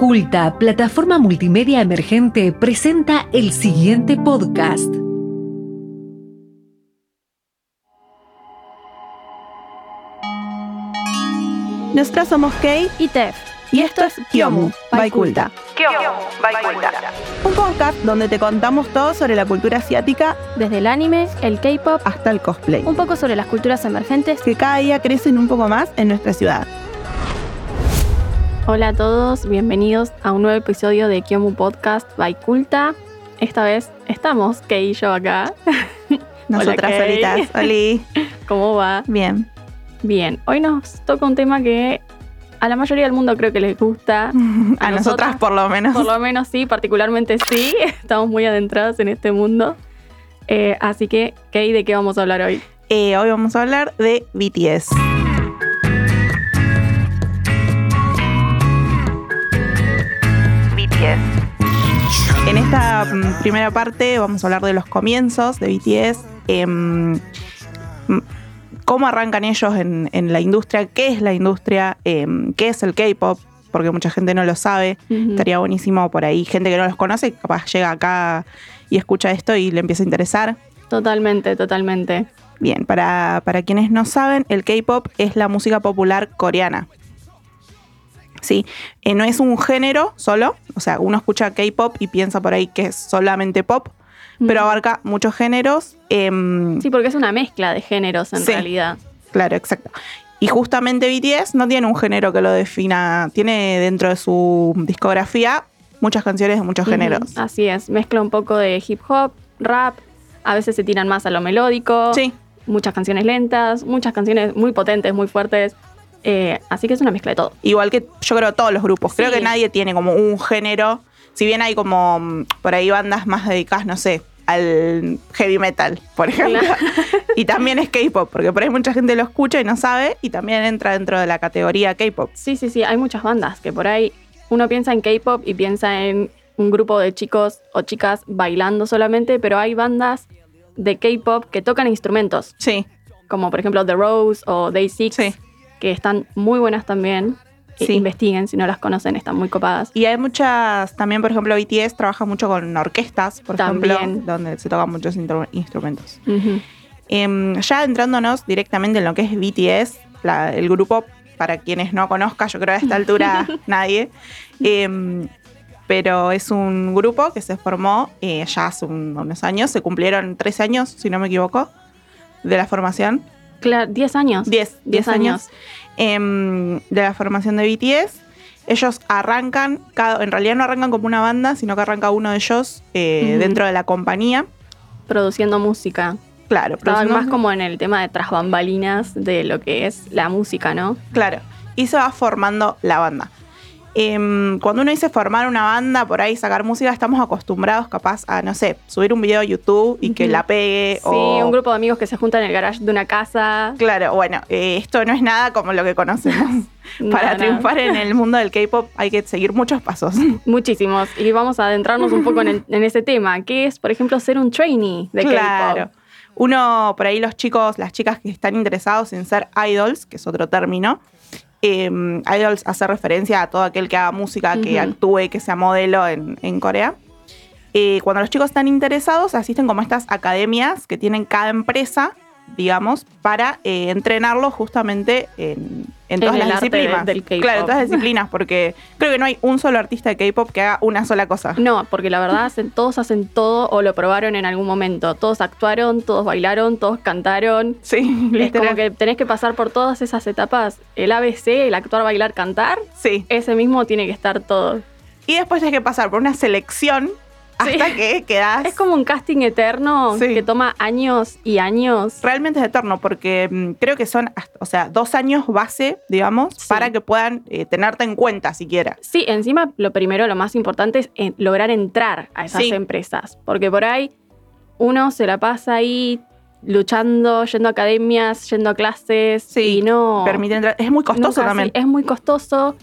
Culta, plataforma multimedia emergente, presenta el siguiente podcast. Nosotras somos Kei y Tef. y esto es Kyomu, by Culta. Un podcast donde te contamos todo sobre la cultura asiática Desde el anime, el K-pop, hasta el cosplay, un poco sobre las culturas emergentes. que cada día crecen un poco más en nuestra ciudad. Hola a todos, bienvenidos a un nuevo episodio de Kyomu Podcast by Culta. Esta vez estamos, Kei y yo acá. Nosotras solitas. Oli. ¿Cómo va? Bien. Bien, hoy nos toca un tema que a la mayoría del mundo creo que les gusta. A, A nosotras, nosotras, por lo menos. Por lo menos sí, particularmente sí. Estamos muy adentrados en este mundo. Eh, así que, Kei, ¿de qué vamos a hablar hoy? Eh, hoy vamos a hablar de BTS. BTS. En esta mm, primera parte vamos a hablar de los comienzos de BTS, em, mm, cómo arrancan ellos en, en la industria, qué es la industria, em, qué es el K-pop, porque mucha gente no lo sabe. Estaría buenísimo por ahí, gente que no los conoce, capaz llega acá y escucha esto y le empieza a interesar. Totalmente, totalmente. Bien, para, para quienes no saben, el K-pop es la música popular coreana. Sí, eh, no es un género solo, o sea, uno escucha K-pop y piensa por ahí que es solamente pop, pero abarca muchos géneros. em, Sí, porque es una mezcla de géneros en Sí. realidad. Claro, exacto. Y justamente BTS no tiene un género que lo defina, tiene dentro de su discografía muchas canciones de muchos géneros. Así es, mezcla un poco de hip hop, rap, a veces se tiran más a lo melódico, Sí, muchas canciones lentas, muchas canciones muy potentes, muy fuertes. Eh, así que es una mezcla de todo. igual que yo creo todos los grupos. Creo Sí. que nadie tiene como un género. Si bien hay como mm, por ahí bandas más dedicadas, no sé, al heavy metal, por ejemplo. Claro. y también es K-pop, porque por ahí mucha gente lo escucha y no sabe, y también entra dentro de la categoría K-pop. Sí, sí, sí, hay muchas bandas que por ahí uno piensa en K-pop y piensa en un grupo de chicos o chicas bailando solamente, pero hay bandas de K-pop que tocan instrumentos, Sí, como por ejemplo The Rose o Day Six, sí. Que están muy buenas también. I- Sí. Investiguen si no las conocen, están muy copadas. Y hay muchas, también por ejemplo BTS trabaja mucho con orquestas, por También. ejemplo, donde se tocan muchos instru- instrumentos. Ujú. Em, ya entrándonos directamente en lo que es BTS, la- el grupo, para quienes no conozcan, yo creo a esta altura nadie, em, pero es un grupo que se formó eh, ya hace un- unos años, se cumplieron 13 años, si no me equivoco, de la formación. Claro, 10 años. 10, 10 10 años em, de la formación de BTS. Ellos arrancan, cada- en realidad no arrancan como una banda, sino que arranca uno de ellos eh, dentro de la compañía. Produciendo música. Claro, produciendo- más como en el tema de tras bambalinas de lo que es la música, ¿no? Claro. Y se va formando la banda. Em, cuando uno dice formar una banda, por ahí sacar música, estamos acostumbrados capaz a, no sé, subir un video a YouTube y que la pegue. Sí, o... un grupo de amigos que se juntan en el garage de una casa. Claro, bueno, eh, esto no es nada como lo que conocemos. Para triunfar en el mundo del K-pop hay que seguir muchos pasos. Muchísimos. Y vamos a adentrarnos un poco en, el- en ese tema, que es, por ejemplo, ser un trainee de claro. K-pop. Uno, por ahí los chicos, las chicas que están interesados en ser idols, que es otro término, em, idols hace referencia a todo aquel que haga música, que actúe, que sea modelo en, en Corea. Eh, cuando los chicos están interesados, asisten como a estas academias que tienen cada empresa, digamos, para eh, entrenarlos justamente en, en todas las disciplinas. del K-pop. Claro, en todas las disciplinas, porque creo que no hay un solo artista de K-pop que haga una sola cosa. No, porque la verdad hacen, todos hacen todo o lo probaron en algún momento. Todos actuaron, todos bailaron, todos cantaron. Sí, Es literal. como que tenés que pasar por todas esas etapas. El ABC, el actuar, bailar, cantar, Sí. ese mismo tiene que estar todo. Y después hay que pasar por una selección hasta Sí. que quedas. Es como un casting eterno Sí. que toma años y años. Realmente es eterno, porque mm, creo que son, o sea, dos años base, digamos, Sí. para que puedan eh, tenerte en cuenta siquiera. Sí, encima lo primero, lo más importante es en- lograr entrar a esas empresas. Porque por ahí uno se la pasa ahí luchando, yendo a academias, yendo a clases Sí, y no... Permite entrar. Es muy costoso también. Es muy costoso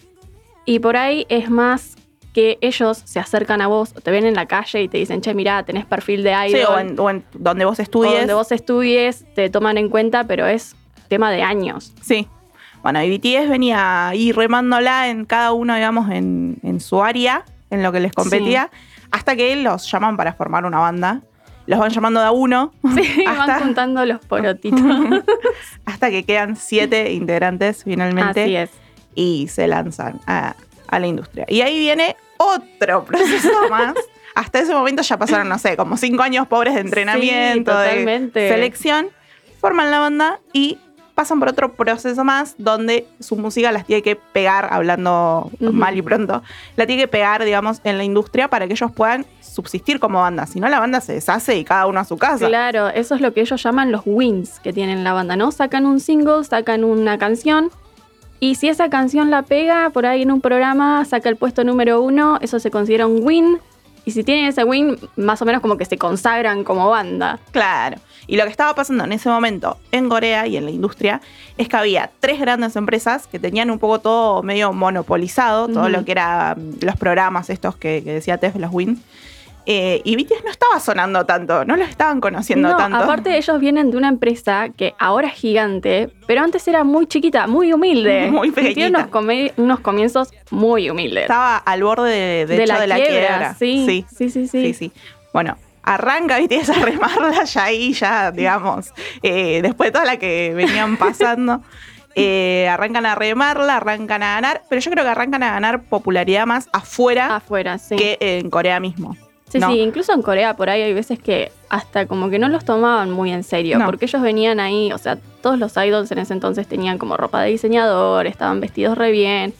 y por ahí es más que ellos se acercan a vos, te ven en la calle y te dicen, che, mirá, tenés perfil de idol. Sí, o en, o en donde vos o estudies. donde vos estudies, te toman en cuenta, pero es tema de años. Sí. Bueno, y BTS venía ahí remándola en cada uno, digamos, en, en su área, en lo que les competía, hasta que los llaman para formar una banda. Los van llamando de a uno. Sí, hasta, van juntando los porotitos. hasta que quedan siete integrantes finalmente. Así es. Y se lanzan a, a la industria. Y ahí viene otro proceso más. Hasta ese momento ya pasaron, no sé, como cinco años pobres de entrenamiento, Sí, de selección. Forman la banda y pasan por otro proceso más donde su música las tiene que pegar, hablando mal y pronto, la tiene que pegar, digamos, en la industria para que ellos puedan subsistir como banda. Si no, la banda se deshace y cada uno a su casa. Claro, eso es lo que ellos llaman los wins que tienen la banda, ¿no? Sacan un single, sacan una canción. Y si esa canción la pega por ahí en un programa, saca el puesto número uno, eso se considera un win. Y si tienen ese win, más o menos como que se consagran como banda. Claro. Y lo que estaba pasando en ese momento en Corea y en la industria es que había tres grandes empresas que tenían un poco todo medio monopolizado, todo Ujú. lo que eran los programas estos que, que decía Tef, los Win. Eh, y BTS no estaba sonando tanto, no lo estaban conociendo No, tanto. aparte ellos vienen de una empresa que ahora es gigante, pero antes era muy chiquita, muy humilde. Muy pequeñita. unos, come- unos comienzos muy humildes. Estaba al borde de, de hecho, de la quiebra. Sí, sí, sí, sí, sí. sí, sí. Bueno, arranca BTS a remarla ya ahí, ya, digamos, eh, después de toda la que venían pasando. eh, arrancan a remarla, arrancan a ganar, pero yo creo que arrancan a ganar popularidad más afuera Afuera, sí. que en Corea mismo. Sí, No. sí, incluso en Corea por ahí hay veces que hasta como que no los tomaban muy en serio, No. porque ellos venían ahí, o sea, todos los idols en ese entonces tenían como ropa de diseñador, estaban vestidos re bien.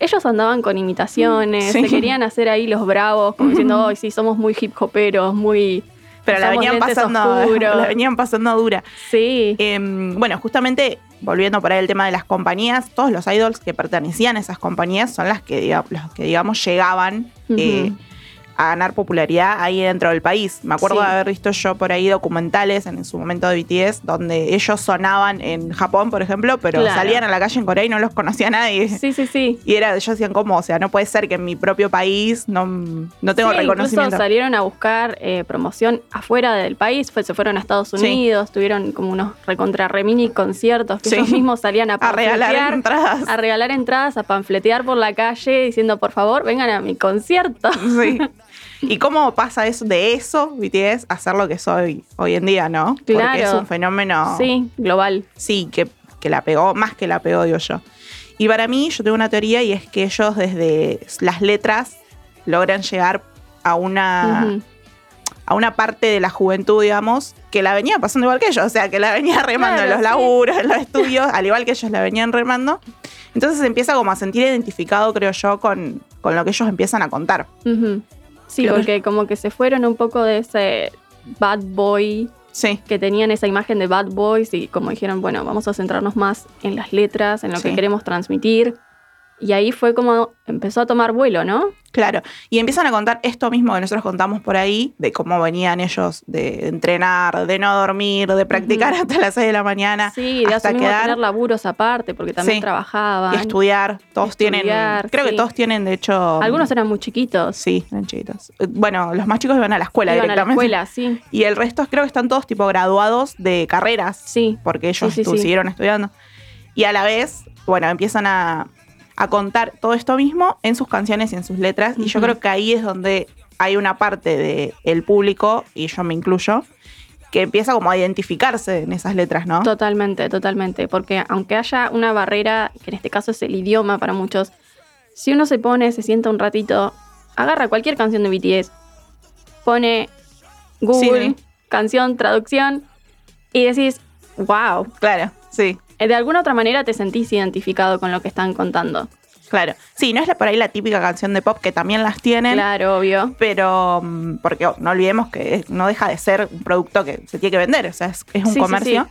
Ellos andaban con imitaciones, Sí. se querían hacer ahí los bravos, como diciendo, hoy sí, somos muy hip hoperos, muy... Pero la venían, pasando, oscuros". la venían pasando dura. Sí, Em, bueno, justamente volviendo por ahí el tema de las compañías, todos los idols que pertenecían a esas compañías son las que, diga- los que digamos, llegaban eh. A ganar popularidad ahí dentro del país. Me acuerdo Sí. de haber visto yo por ahí documentales en su momento de BTS donde ellos sonaban en Japón, por ejemplo, pero Claro. salían a la calle en Corea y no los conocía nadie. sí, sí, sí. Y era, ellos decían, ¿cómo? O sea, no puede ser que en mi propio país no, no tengo Sí, reconocimiento. Incluso salieron a buscar eh, promoción afuera del país, fue- se fueron a Estados Sí. Unidos, tuvieron como unos recontra re mini conciertos que ellos mismos salían a a regalar entradas. a regalar entradas, a panfletear por la calle diciendo, por favor, vengan a mi concierto. Sí. ¿Y cómo pasa eso de eso, BTS, a ser lo que soy hoy en día, no? Porque Claro. es un fenómeno, Sí, global. sí, que, que la pegó, más que la pegó, digo yo. Y para mí, yo tengo una teoría y es que ellos desde las letras logran llegar a una, a una parte de la juventud, digamos, que la venía pasando igual que ellos, o sea, que la venía remando en los sí. laburos, en los estudios, al igual que ellos la venían remando. Entonces se empieza como a sentir identificado, creo yo, con, con lo que ellos empiezan a contar. Sí, porque como que se fueron un poco de ese bad boy Sí. que tenían esa imagen de bad boys y como dijeron, bueno, vamos a centrarnos más en las letras, en lo Sí. que queremos transmitir. Y ahí fue como empezó a tomar vuelo, ¿no? Claro, y empiezan a contar esto mismo que nosotros contamos por ahí, de cómo venían ellos de entrenar, de no dormir, de practicar hasta las 6 de la mañana, Sí, de hasta quedar tener laburos aparte, porque también Sí. trabajaban. y estudiar. Todos Estudiar, tienen, creo que todos tienen, de hecho... Algunos eran muy chiquitos. Sí, eran chiquitos. Bueno, los más chicos iban a la escuela Iban a la directamente. escuela, sí. Y el resto creo que están todos tipo graduados de carreras, Sí. porque ellos sí. siguieron estudiando. Y a la vez, bueno, empiezan a, a contar todo esto mismo en sus canciones y en sus letras. Y yo creo que ahí es donde hay una parte del el público, y yo me incluyo, que empieza como a identificarse en esas letras, ¿no? Totalmente, totalmente. Porque aunque haya una barrera, que en este caso es el idioma para muchos, si uno se pone, se sienta un ratito, agarra cualquier canción de BTS, pone Google, Sí. canción, traducción, y decís, wow. Claro, sí, De alguna otra manera te sentís identificado con lo que están contando. claro. Sí, no es por ahí la típica canción de pop que también las tienen. Claro, obvio. pero mm, porque oh, no olvidemos que no deja de ser un producto que se tiene que vender, o sea, es, es un Sí, sí, comercio. sí.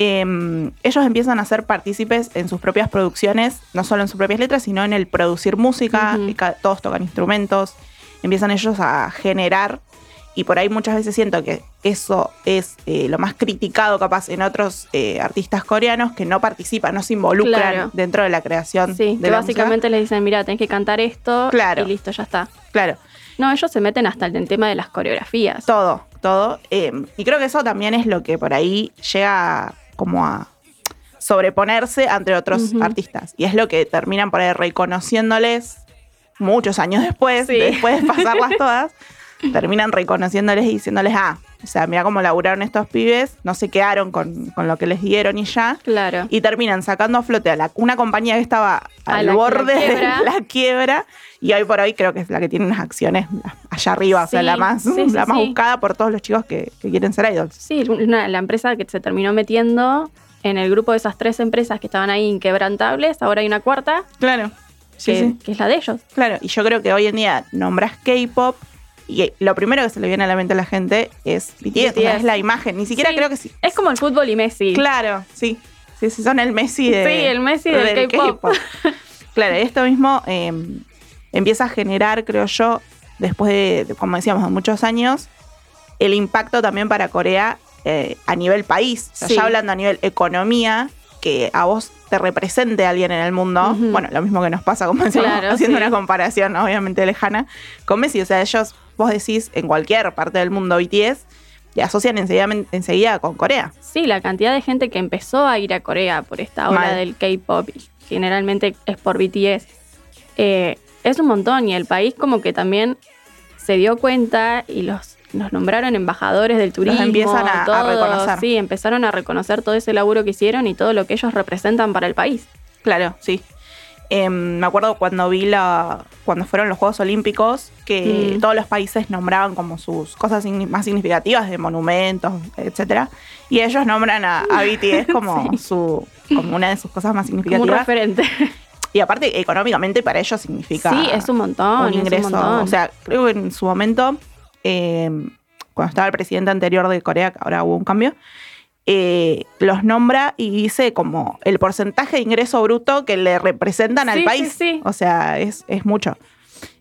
Em, ellos empiezan a ser partícipes en sus propias producciones, no solo en sus propias letras, sino en el producir música, todos tocan instrumentos, empiezan ellos a generar, y por ahí muchas veces siento que eso es eh, lo más criticado capaz en otros eh, artistas coreanos que no participan, no se involucran Claro. dentro de la creación. Sí, de que la básicamente les dicen, mira, tenés que cantar esto Claro. y listo, ya está. Claro. No, ellos se meten hasta en el tema de las coreografías. Todo, todo. eh, y creo que eso también es lo que por ahí llega como a, sobreponerse ante otros artistas. Y es lo que terminan por ahí reconociéndoles muchos años después, Sí. después de pasarlas todas, terminan reconociéndoles y diciéndoles, ah, o sea, mira cómo laburaron estos pibes, no se quedaron con, con lo que les dieron y ya. Claro. Y terminan sacando a flote a la- una compañía que estaba al borde la de la quiebra. Y hoy por hoy creo que es la que tiene unas acciones allá arriba, o sea, la más, sí, sí, la más buscada por todos los chicos que, que quieren ser idols. Sí, una- la empresa que se terminó metiendo en el grupo de esas tres empresas que estaban ahí inquebrantables, ahora hay una cuarta, Claro. Sí. que es la de ellos. Claro, y yo creo que hoy en día nombras K-pop y lo primero que se le viene a la mente a la gente es BTS, o sea, BTS. es la imagen. Ni siquiera Sí, creo que sí. Es como el fútbol y Messi. Claro, sí. Sí, sí, son el Messi de. Sí, el Messi del K-pop. claro, esto mismo eh, empieza a generar, creo yo, después de, de, como decíamos, de muchos años, el impacto también para Corea eh, a nivel país. O sea, Sí. ya hablando a nivel economía, que a vos te represente alguien en el mundo. Bueno, lo mismo que nos pasa, como decíamos, Claro, haciendo sí. una comparación obviamente lejana con Messi. O sea, ellos, vos decís, en cualquier parte del mundo BTS, y asocian enseguida, enseguida con Corea. Sí, la cantidad de gente que empezó a ir a Corea por esta ola Mal. del K-pop, generalmente es por BTS, eh, es un montón y el país como que también se dio cuenta y los, los nombraron embajadores del turismo. empiezan a- a todo, reconocer. Sí, empezaron a reconocer todo ese laburo que hicieron y todo lo que ellos representan para el país. Claro, sí. Em, me acuerdo cuando vi la. cuando fueron los Juegos Olímpicos, que Mm. todos los países nombraban como sus cosas más significativas de monumentos, etcétera. Y ellos nombran a, a BTS como Sí. su. como una de sus cosas más Como un significativas. referente. Y aparte, económicamente para ellos significa sí, es un montón. un es un ingreso. montón. O sea, creo que en su momento, eh, cuando estaba el presidente anterior de Corea, que ahora hubo un cambio, eh, los nombra y dice como el porcentaje de ingreso bruto que le representan al país. sí, sí. O sea, es, es mucho.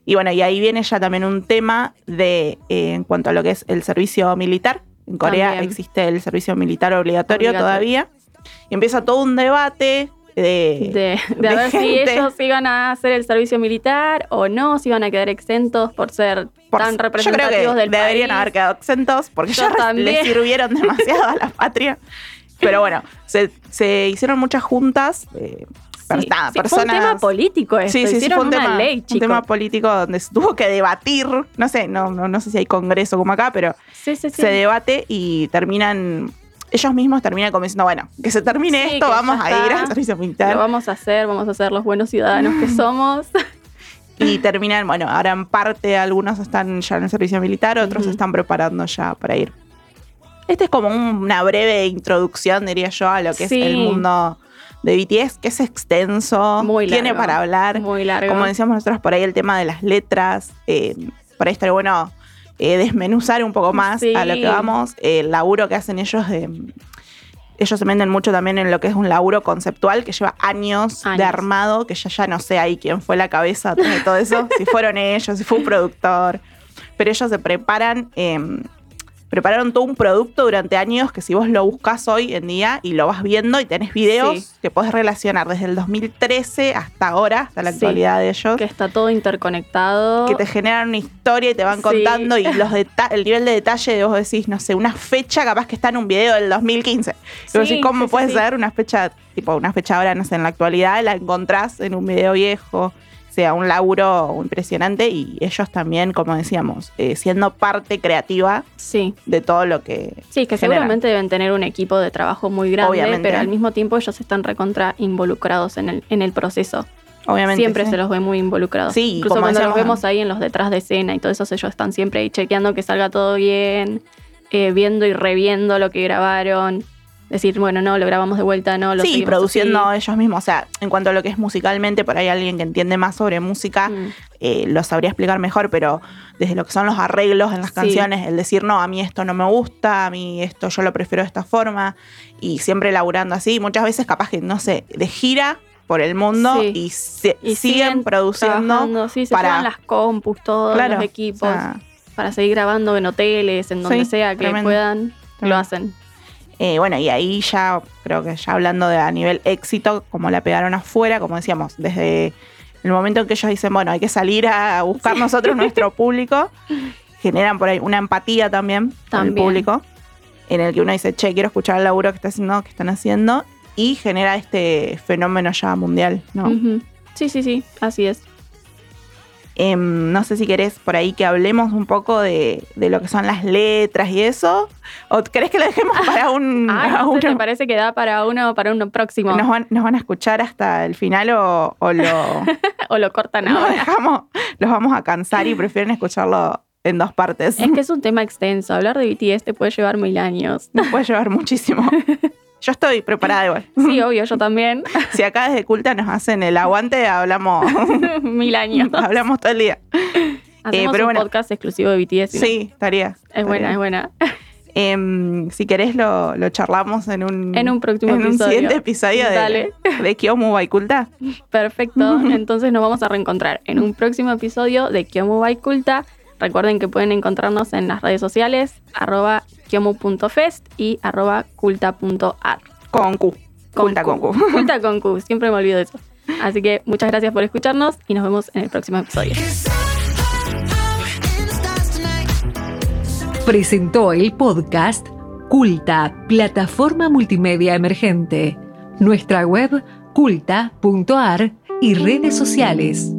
Y bueno, y ahí viene ya también un tema de eh, en cuanto a lo que es el servicio militar. En Corea También. existe el servicio militar obligatorio, Obligatorio. todavía. Y empieza todo un debate de, de, de de a ver si ellos iban a hacer el servicio militar o no, si iban a quedar exentos por ser Por- tan yo creo representativos que del deberían país. haber quedado exentos porque Yo ya les sirvieron demasiado a la patria. Pero bueno, se, se hicieron muchas juntas. eh, per- Sí, nada, sí, Fue un personas. tema político esto. Sí, sí, sí, fue un una tema, ley, un tema político donde se tuvo que debatir. No sé, no, no, no sé si hay congreso como acá, pero se debate y terminan. Ellos mismos terminan como diciendo, bueno, que se termine Sí, esto, vamos a ir al servicio Lo militar. vamos a hacer, vamos a ser los buenos ciudadanos que somos. Y terminan, bueno, ahora en parte algunos están ya en el servicio militar, otros se están preparando ya para ir. Este es como un- una breve introducción, diría yo, a lo que Sí. es el mundo de BTS, que es extenso, Muy tiene para hablar. Muy largo. Como decíamos nosotros por ahí, el tema de las letras, eh, por ahí estaría bueno eh, desmenuzar un poco más Sí. a lo que vamos, el laburo que hacen ellos de... Ellos se venden mucho también en lo que es un laburo conceptual que lleva años, de armado, que ya ya no sé ahí quién fue la cabeza de todo eso, si fueron ellos, si fue un productor. Pero ellos se preparan, eh, prepararon todo un producto durante años que si vos lo buscas hoy en día y lo vas viendo y tenés videos Sí. que podés relacionar desde el 2013 hasta ahora, hasta la Sí. actualidad de ellos que está todo interconectado. que te generan una historia y te van Sí. contando y los el nivel de detalle de vos decís, no sé, una fecha capaz que está en un video del 2015. Y vos decís, ¿cómo puede ser una fecha, tipo una fecha ahora, no sé, en la actualidad, la encontrás en un video viejo? O sea, un laburo impresionante y ellos también, como decíamos, eh, siendo parte creativa Sí. de todo lo que... Sí, que generan. seguramente deben tener un equipo de trabajo muy grande, Obviamente. pero al mismo tiempo ellos están recontra involucrados en el, en el proceso. Obviamente. siempre sí. se los ve muy involucrados. Sí, Incluso como cuando los decíamos vemos ahí en los detrás de escena y todo eso, ellos están siempre ahí chequeando que salga todo bien, eh, viendo y reviendo lo que grabaron. Decir, bueno, no, lo grabamos de vuelta, no, lo Sí, produciendo así. ellos mismos. O sea, en cuanto a lo que es musicalmente, por ahí alguien que entiende más sobre música Mm. eh, lo sabría explicar mejor, pero desde lo que son los arreglos en las Sí. canciones, el decir, no, a mí esto no me gusta, a mí esto yo lo prefiero de esta forma, y siempre laburando así, muchas veces capaz que, no sé, de gira por el mundo Sí. y, se- Y siguen, produciendo. sí, se para- las compus, todos Claro, los equipos, o sea, para seguir grabando en hoteles, en donde sea que tremendo. puedan, lo hacen. Eh, bueno, y ahí ya, creo que ya hablando de a nivel éxito, como la pegaron afuera, como decíamos, desde el momento en que ellos dicen, bueno, hay que salir a buscar nosotros nuestro público, generan por ahí una empatía también con el También. público, en el que uno dice, che, quiero escuchar el laburo que, está haciendo, que están haciendo, y genera este fenómeno ya mundial, ¿no? Sí, sí, sí, así es. Em, no sé si querés por ahí que hablemos un poco de, de lo que son las letras y eso. ¿O querés que lo dejemos para un. Ay, a no sé, uno- me parece que da para uno, para uno próximo. ¿Nos, van, nos van a escuchar hasta el final o, o lo, o lo cortan lo ahora. dejamos? Los vamos a cansar y prefieren escucharlo en dos partes. Es que es un tema extenso. Hablar de BTS te puede llevar mil años. Nos puede llevar muchísimo. Yo estoy preparada igual. Sí, obvio, yo también. Si acá desde Culta nos hacen el aguante, hablamos, mil años. hablamos todo el día. Hacemos pero un bueno. podcast exclusivo de BTS. ¿no? Sí, estaría. Es buena, es buena. Em, si querés lo, lo charlamos en un, En un próximo en un episodio. siguiente episodio Dale. de, de Kyomu Baikulta. Perfecto. Entonces nos vamos a reencontrar en un próximo episodio de Kyomu by Culta. Recuerden que pueden encontrarnos en las redes sociales, arroba kyomu.fest y arroba culta.ar. Con Q. Culta con Q. Culta con Q, siempre me olvido de eso. Así que muchas gracias por escucharnos y nos vemos en el próximo episodio. Presentó el podcast Culta, plataforma multimedia emergente. Nuestra web culta.ar y redes sociales.